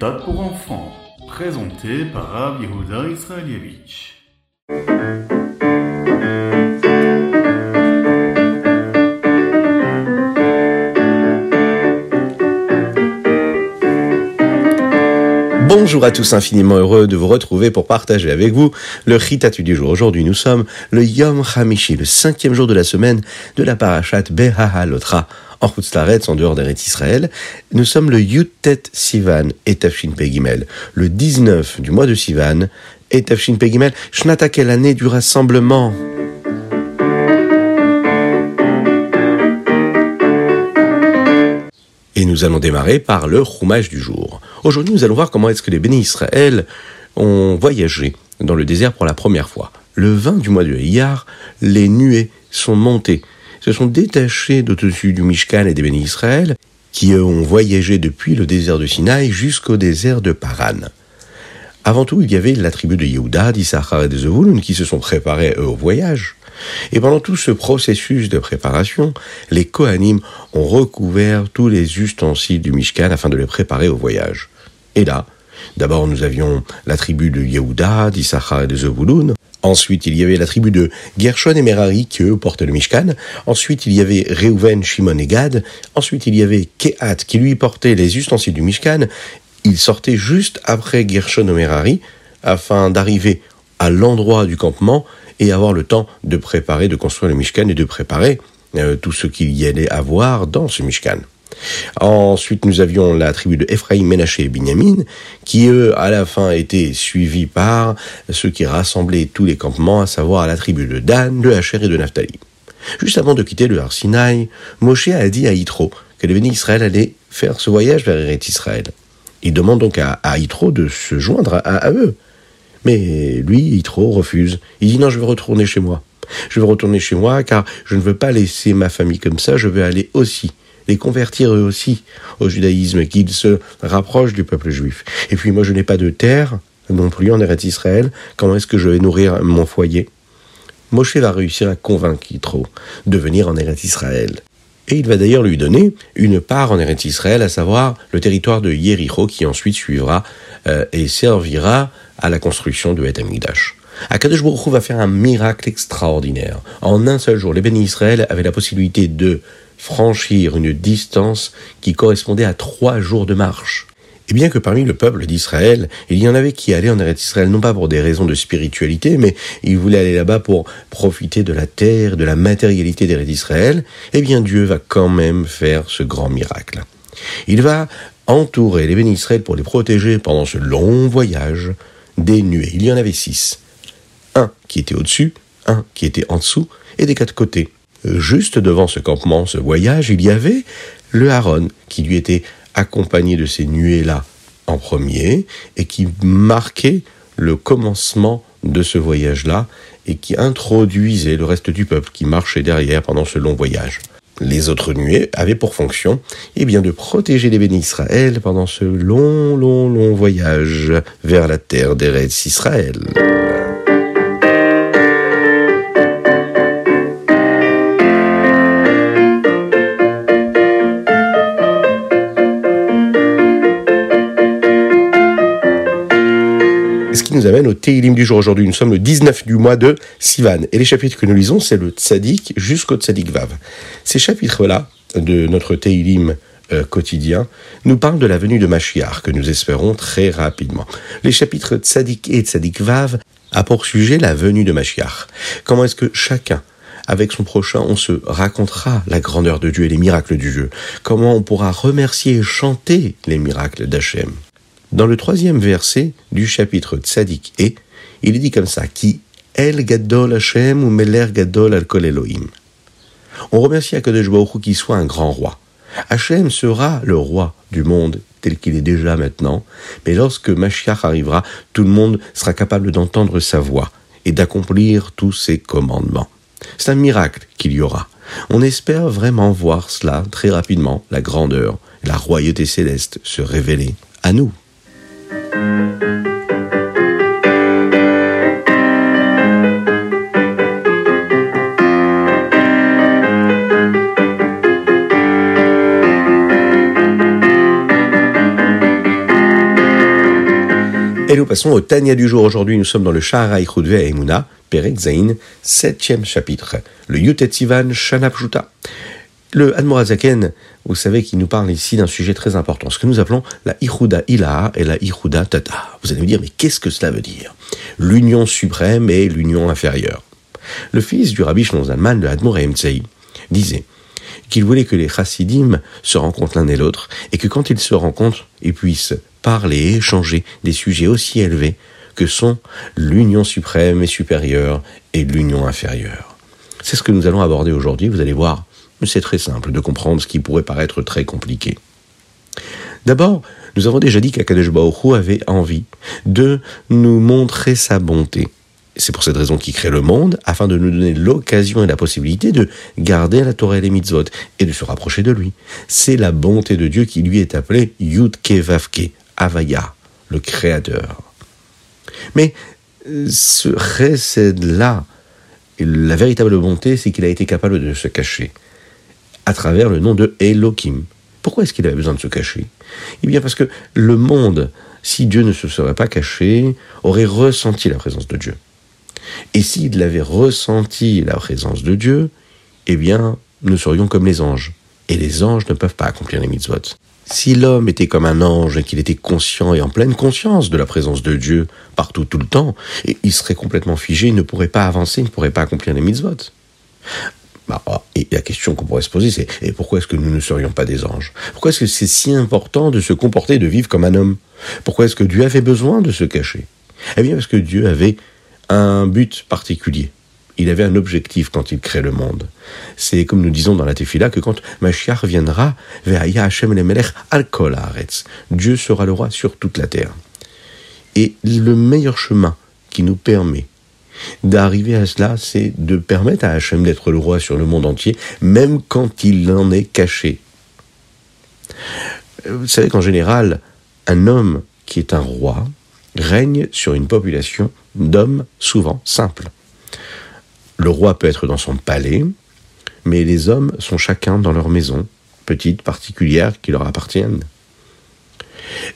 méthode pour enfants, présenté par Rav Israelievich. Bonjour à tous, infiniment heureux de vous retrouver pour partager avec vous le Ritatu du jour. Aujourd'hui, nous sommes le Yom Hamishi, le cinquième jour de la semaine de la parashat Behahalotra en Chutzlaretz, en dehors d'Eretz Israël. Nous sommes le Yutet Sivan et Tafshin Pegimel, le 19 du mois de Sivan et Tafshin Pegimel, Shnata, quelle année du rassemblement Et nous allons démarrer par le roumage du jour. Aujourd'hui, nous allons voir comment est-ce que les bénis Israël ont voyagé dans le désert pour la première fois. Le 20 du mois de Iyar, les nuées sont montées, se sont détachées d'au-dessus du Mishkan et des bénis Israël, qui eux ont voyagé depuis le désert de Sinaï jusqu'au désert de Paran. Avant tout, il y avait la tribu de Yehuda, d'Issachar et de Zevulun qui se sont préparés eux au voyage. Et pendant tout ce processus de préparation, les Kohanim ont recouvert tous les ustensiles du Mishkan afin de les préparer au voyage. Et là, d'abord nous avions la tribu de Yehuda, d'Issachar et de Zebulun. Ensuite, il y avait la tribu de Gershon et Merari qui eux portaient le Mishkan. Ensuite, il y avait Reuven, Shimon et Gad. Ensuite, il y avait Kehat qui lui portait les ustensiles du Mishkan. Il sortait juste après Gershon et Merari afin d'arriver à l'endroit du campement et avoir le temps de préparer, de construire le Mishkan et de préparer euh, tout ce qu'il y allait avoir dans ce Mishkan. Ensuite, nous avions la tribu de Ephraïm, Ménaché et Binyamin, qui eux, à la fin, étaient suivis par ceux qui rassemblaient tous les campements, à savoir la tribu de Dan, de Hacher et de Naphtali. Juste avant de quitter le Har Sinaï, Moshe a dit à Yitro que les bénis Israël allaient faire ce voyage vers Eretz Israël. Il demande donc à, à de se joindre à, à eux. Mais lui, Yitro refuse. Il dit non, je veux retourner chez moi. Je veux retourner chez moi car je ne veux pas laisser ma famille comme ça, je veux aller aussi les convertir eux aussi au judaïsme, qu'ils se rapprochent du peuple juif. Et puis moi je n'ai pas de terre non plus en Eretz Israël, comment est-ce que je vais nourrir mon foyer? Moshe va réussir à convaincre Yitro de venir en Eretz Israël. Et il va d'ailleurs lui donner une part en Eretz Israël, à savoir le territoire de Yericho qui ensuite suivra euh, et servira à la construction de Et Amikdash. Akadosh Baruch va faire un miracle extraordinaire. En un seul jour, les bénis Israël avaient la possibilité de franchir une distance qui correspondait à trois jours de marche. Et bien que parmi le peuple d'Israël, il y en avait qui allaient en Eretz Israël non pas pour des raisons de spiritualité, mais ils voulaient aller là-bas pour profiter de la terre, de la matérialité d'Eretz Israël, eh bien Dieu va quand même faire ce grand miracle. Il va entourer les bénis Israël pour les protéger pendant ce long voyage des nuées. Il y en avait six. Un qui était au-dessus, un qui était en dessous, et des quatre côtés. Juste devant ce campement, ce voyage, il y avait le Haron qui lui était accompagné de ces nuées-là en premier et qui marquait le commencement de ce voyage-là et qui introduisait le reste du peuple qui marchait derrière pendant ce long voyage. Les autres nuées avaient pour fonction eh bien, de protéger les bénis Israël pendant ce long, long, long voyage vers la terre d'Eretz Israël. Nous amène au Teilim du jour aujourd'hui. Nous sommes le 19 du mois de Sivan. Et les chapitres que nous lisons, c'est le Tzadik jusqu'au Tzadik Vav. Ces chapitres-là de notre Teilim euh, quotidien nous parlent de la venue de Mashiach que nous espérons très rapidement. Les chapitres Tzadik et Tzadik Vav a pour sujet la venue de Mashiach. Comment est-ce que chacun avec son prochain, on se racontera la grandeur de Dieu et les miracles du Dieu. Comment on pourra remercier et chanter les miracles d'Hachem? Dans le troisième verset du chapitre Tzadik et, il est dit comme ça, qui El Gadol Hashem ou Meler Gadol al Kol Elohim. On remercie Akadosh Baruch qui soit un grand roi. Hachem sera le roi du monde tel qu'il est déjà maintenant, mais lorsque Mashiach arrivera, tout le monde sera capable d'entendre sa voix et d'accomplir tous ses commandements. C'est un miracle qu'il y aura. On espère vraiment voir cela très rapidement, la grandeur, la royauté céleste se révéler à nous. Passons au Tania du jour. Aujourd'hui, nous sommes dans le Shahara Ichudve Emuna, Perek Zain, septième chapitre, le Yutet Sivan Shanapjuta. Le Admorazaken, vous savez qu'il nous parle ici d'un sujet très important, ce que nous appelons la Ichuda Ilaha et la Ichuda Tata. Vous allez me dire, mais qu'est-ce que cela veut dire? L'union suprême et l'union inférieure. Le fils du rabbi Shlon Zalman, le Admor disait qu'il voulait que les chassidim se rencontrent l'un et l'autre, et que quand ils se rencontrent, ils puissent parler et échanger des sujets aussi élevés que sont l'union suprême et supérieure et l'union inférieure. C'est ce que nous allons aborder aujourd'hui, vous allez voir, c'est très simple de comprendre ce qui pourrait paraître très compliqué. D'abord, nous avons déjà dit qu'Akadosh Baruch avait envie de nous montrer sa bonté. C'est pour cette raison qu'il crée le monde, afin de nous donner l'occasion et la possibilité de garder la Torah et les mitzvot, et de se rapprocher de lui. C'est la bonté de Dieu qui lui est appelée Yud Vavke, Avaya, le Créateur. Mais euh, ce chesed-là, la véritable bonté, c'est qu'il a été capable de se cacher à travers le nom de Elohim. Pourquoi est-ce qu'il avait besoin de se cacher? Eh bien parce que le monde, si Dieu ne se serait pas caché, aurait ressenti la présence de Dieu. Et s'il avait ressenti la présence de Dieu, eh bien, nous serions comme les anges. Et les anges ne peuvent pas accomplir les mitzvot. Si l'homme était comme un ange et qu'il était conscient et en pleine conscience de la présence de Dieu partout tout le temps, il serait complètement figé, il ne pourrait pas avancer, il ne pourrait pas accomplir les mitzvot. Bah, oh, et la question qu'on pourrait se poser, c'est et pourquoi est-ce que nous ne serions pas des anges? Pourquoi est-ce que c'est si important de se comporter, de vivre comme un homme? Pourquoi est-ce que Dieu avait besoin de se cacher? Eh bien, parce que Dieu avait un but particulier. Il avait un objectif quand il crée le monde. C'est comme nous disons dans la Tefila que quand Mashiach viendra, al Dieu sera le roi sur toute la terre. Et le meilleur chemin qui nous permet d'arriver à cela, c'est de permettre à Hachem d'être le roi sur le monde entier, même quand il en est caché. Vous savez qu'en général, un homme qui est un roi règne sur une population d'hommes souvent simples. Le roi peut être dans son palais, mais les hommes sont chacun dans leur maison, petite, particulière, qui leur appartiennent.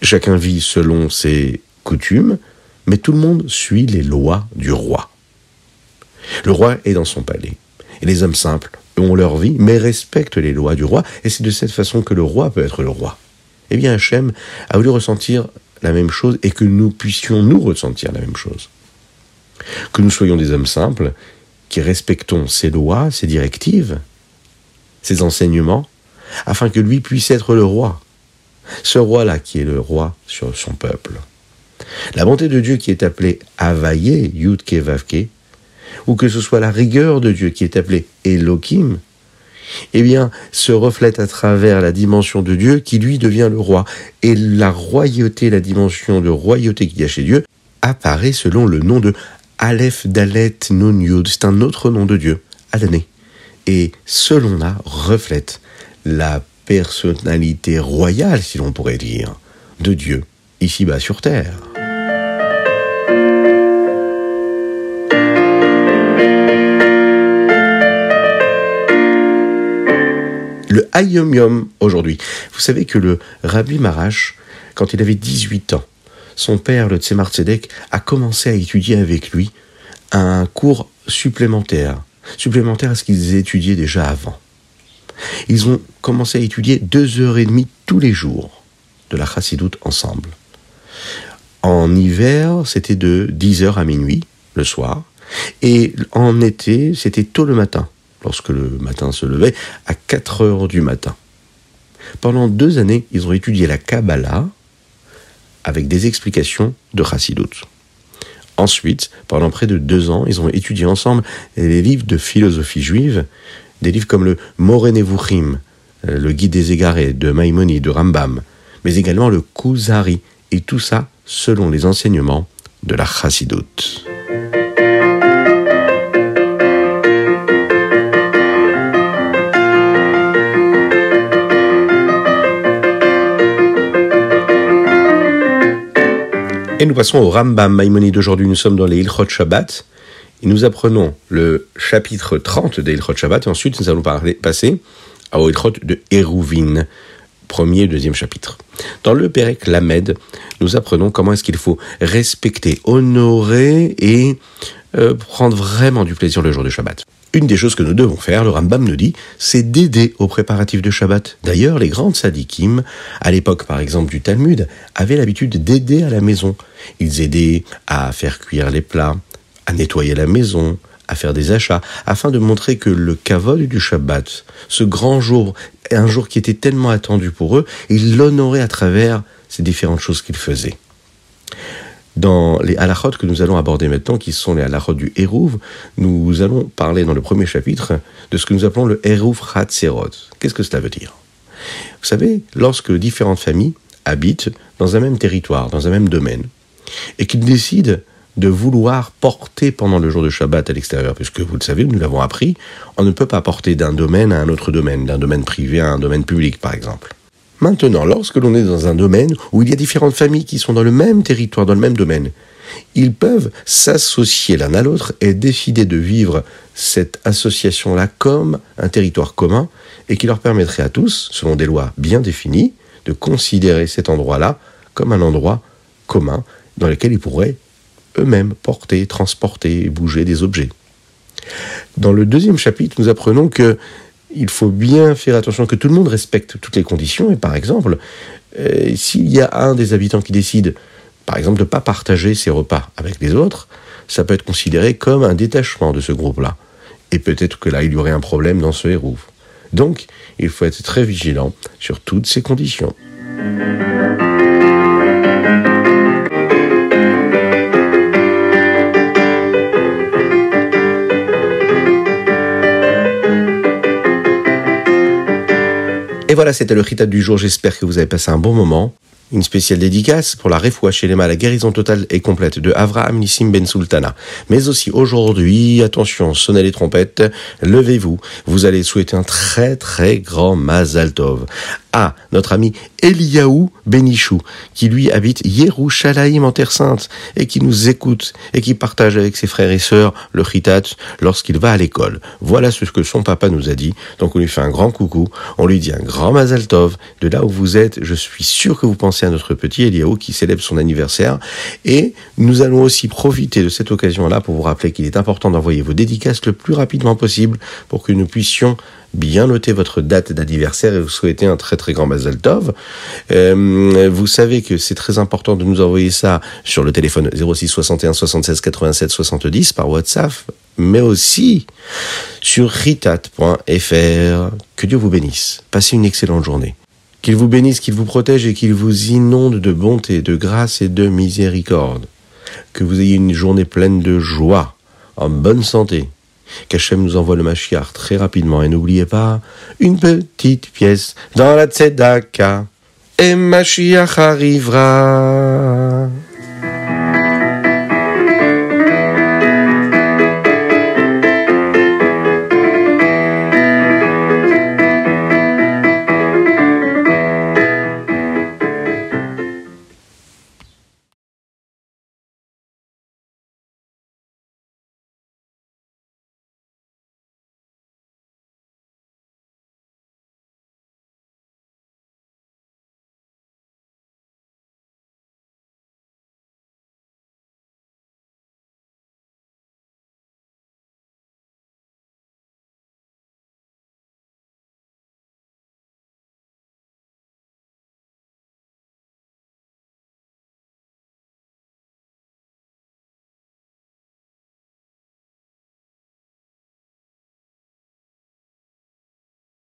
Chacun vit selon ses coutumes, mais tout le monde suit les lois du roi. Le roi est dans son palais. Et les hommes simples ont leur vie, mais respectent les lois du roi. Et c'est de cette façon que le roi peut être le roi. Eh bien, Hachem a voulu ressentir la même chose et que nous puissions nous ressentir la même chose. Que nous soyons des hommes simples, qui respectons ses lois, ses directives, ses enseignements, afin que lui puisse être le roi. Ce roi-là qui est le roi sur son peuple. La bonté de Dieu qui est appelée Avaye, Yudke Vavke, ou que ce soit la rigueur de Dieu qui est appelée Elohim, eh bien, se reflète à travers la dimension de Dieu qui lui devient le roi. Et la royauté, la dimension de royauté qu'il y a chez Dieu, apparaît selon le nom de Aleph Dalet Nun Yud. C'est un autre nom de Dieu, Adané. Et selon là reflète la personnalité royale, si l'on pourrait dire, de Dieu, ici-bas sur terre. Le Hayom Yom aujourd'hui. Vous savez que le Rabbi Marash, quand il avait 18 ans, son père, le Tzemar Tzedek, a commencé à étudier avec lui un cours supplémentaire, supplémentaire à ce qu'ils étudiaient déjà avant. Ils ont commencé à étudier deux heures et demie tous les jours de la chassidoute ensemble. En hiver, c'était de 10h à minuit, le soir, et en été, c'était tôt le matin, lorsque le matin se levait, à 4 heures du matin. Pendant deux années, ils ont étudié la Kabbalah avec des explications de Chassidut. Ensuite, pendant près de deux ans, ils ont étudié ensemble les livres de philosophie juive, des livres comme le Moreh Nevuchim, euh, le Guide des égarés de Maïmonide, de Rambam, mais également le Kuzari, et tout ça selon les enseignements de la Chassidut. Et nous passons au Rambam Maïmonide d'aujourd'hui. Nous sommes dans les Ilchot Shabbat. Et nous apprenons le chapitre 30 des Ilchot Shabbat. Et ensuite, nous allons passer au Ilchot de Hérouvin. Premier et deuxième chapitre. Dans le Pérec Lamed, nous apprenons comment est-ce qu'il faut respecter, honorer et euh, prendre vraiment du plaisir le jour de Shabbat. Une des choses que nous devons faire, le Rambam nous dit, c'est d'aider aux préparatifs de Shabbat. D'ailleurs, les grandes sadikim, à l'époque par exemple du Talmud, avaient l'habitude d'aider à la maison. Ils aidaient à faire cuire les plats, à nettoyer la maison, à faire des achats, afin de montrer que le kavod du Shabbat, ce grand jour, un jour qui était tellement attendu pour eux, ils l'honoraient à travers ces différentes choses qu'ils faisaient. Dans les halachot que nous allons aborder maintenant, qui sont les halachot du Hérouv, nous allons parler dans le premier chapitre de ce que nous appelons le Hérouv Hatzerot. Qu'est-ce que cela veut dire? Vous savez, lorsque différentes familles habitent dans un même territoire, dans un même domaine, et qu'ils décident de vouloir porter pendant le jour de Shabbat à l'extérieur, puisque vous le savez, nous l'avons appris, on ne peut pas porter d'un domaine à un autre domaine, d'un domaine privé à un domaine public, par exemple. Maintenant, lorsque l'on est dans un domaine où il y a différentes familles qui sont dans le même territoire, dans le même domaine, ils peuvent s'associer l'un à l'autre et décider de vivre cette association-là comme un territoire commun et qui leur permettrait à tous, selon des lois bien définies, de considérer cet endroit-là comme un endroit commun dans lequel ils pourraient eux-mêmes porter, transporter, bouger des objets. Dans le deuxième chapitre, nous apprenons que il faut bien faire attention que tout le monde respecte toutes les conditions. Et par exemple, euh, s'il y a un des habitants qui décide, par exemple, de ne pas partager ses repas avec les autres, ça peut être considéré comme un détachement de ce groupe-là. Et peut-être que là, il y aurait un problème dans ce héros. Donc, il faut être très vigilant sur toutes ces conditions. Et voilà, c'était le Ritat du jour. J'espère que vous avez passé un bon moment. Une spéciale dédicace pour la refoua les la guérison totale et complète de Avraham Nissim Ben Sultana. Mais aussi aujourd'hui, attention, sonnez les trompettes, levez-vous. Vous allez souhaiter un très très grand Mazal Tov à notre ami Eliaou Benichou, qui lui habite Yerushalayim en Terre Sainte, et qui nous écoute, et qui partage avec ses frères et sœurs le chitat lorsqu'il va à l'école. Voilà ce que son papa nous a dit. Donc on lui fait un grand coucou, on lui dit un grand Mazal Tov. De là où vous êtes, je suis sûr que vous pensez à notre petit Eliaou qui célèbre son anniversaire. Et nous allons aussi profiter de cette occasion-là pour vous rappeler qu'il est important d'envoyer vos dédicaces le plus rapidement possible pour que nous puissions bien noter votre date d'anniversaire et vous souhaiter un très très grand Mazel Tov. Euh, vous savez que c'est très important de nous envoyer ça sur le téléphone 06 61 76 87 70 par WhatsApp, mais aussi sur ritat.fr. Que Dieu vous bénisse. Passez une excellente journée. Qu'il vous bénisse, qu'il vous protège et qu'il vous inonde de bonté, de grâce et de miséricorde. Que vous ayez une journée pleine de joie, en bonne santé qu'Hachem nous envoie le Mashiach très rapidement. Et n'oubliez pas, une petite pièce dans la Tzedaka, et Mashiach arrivera.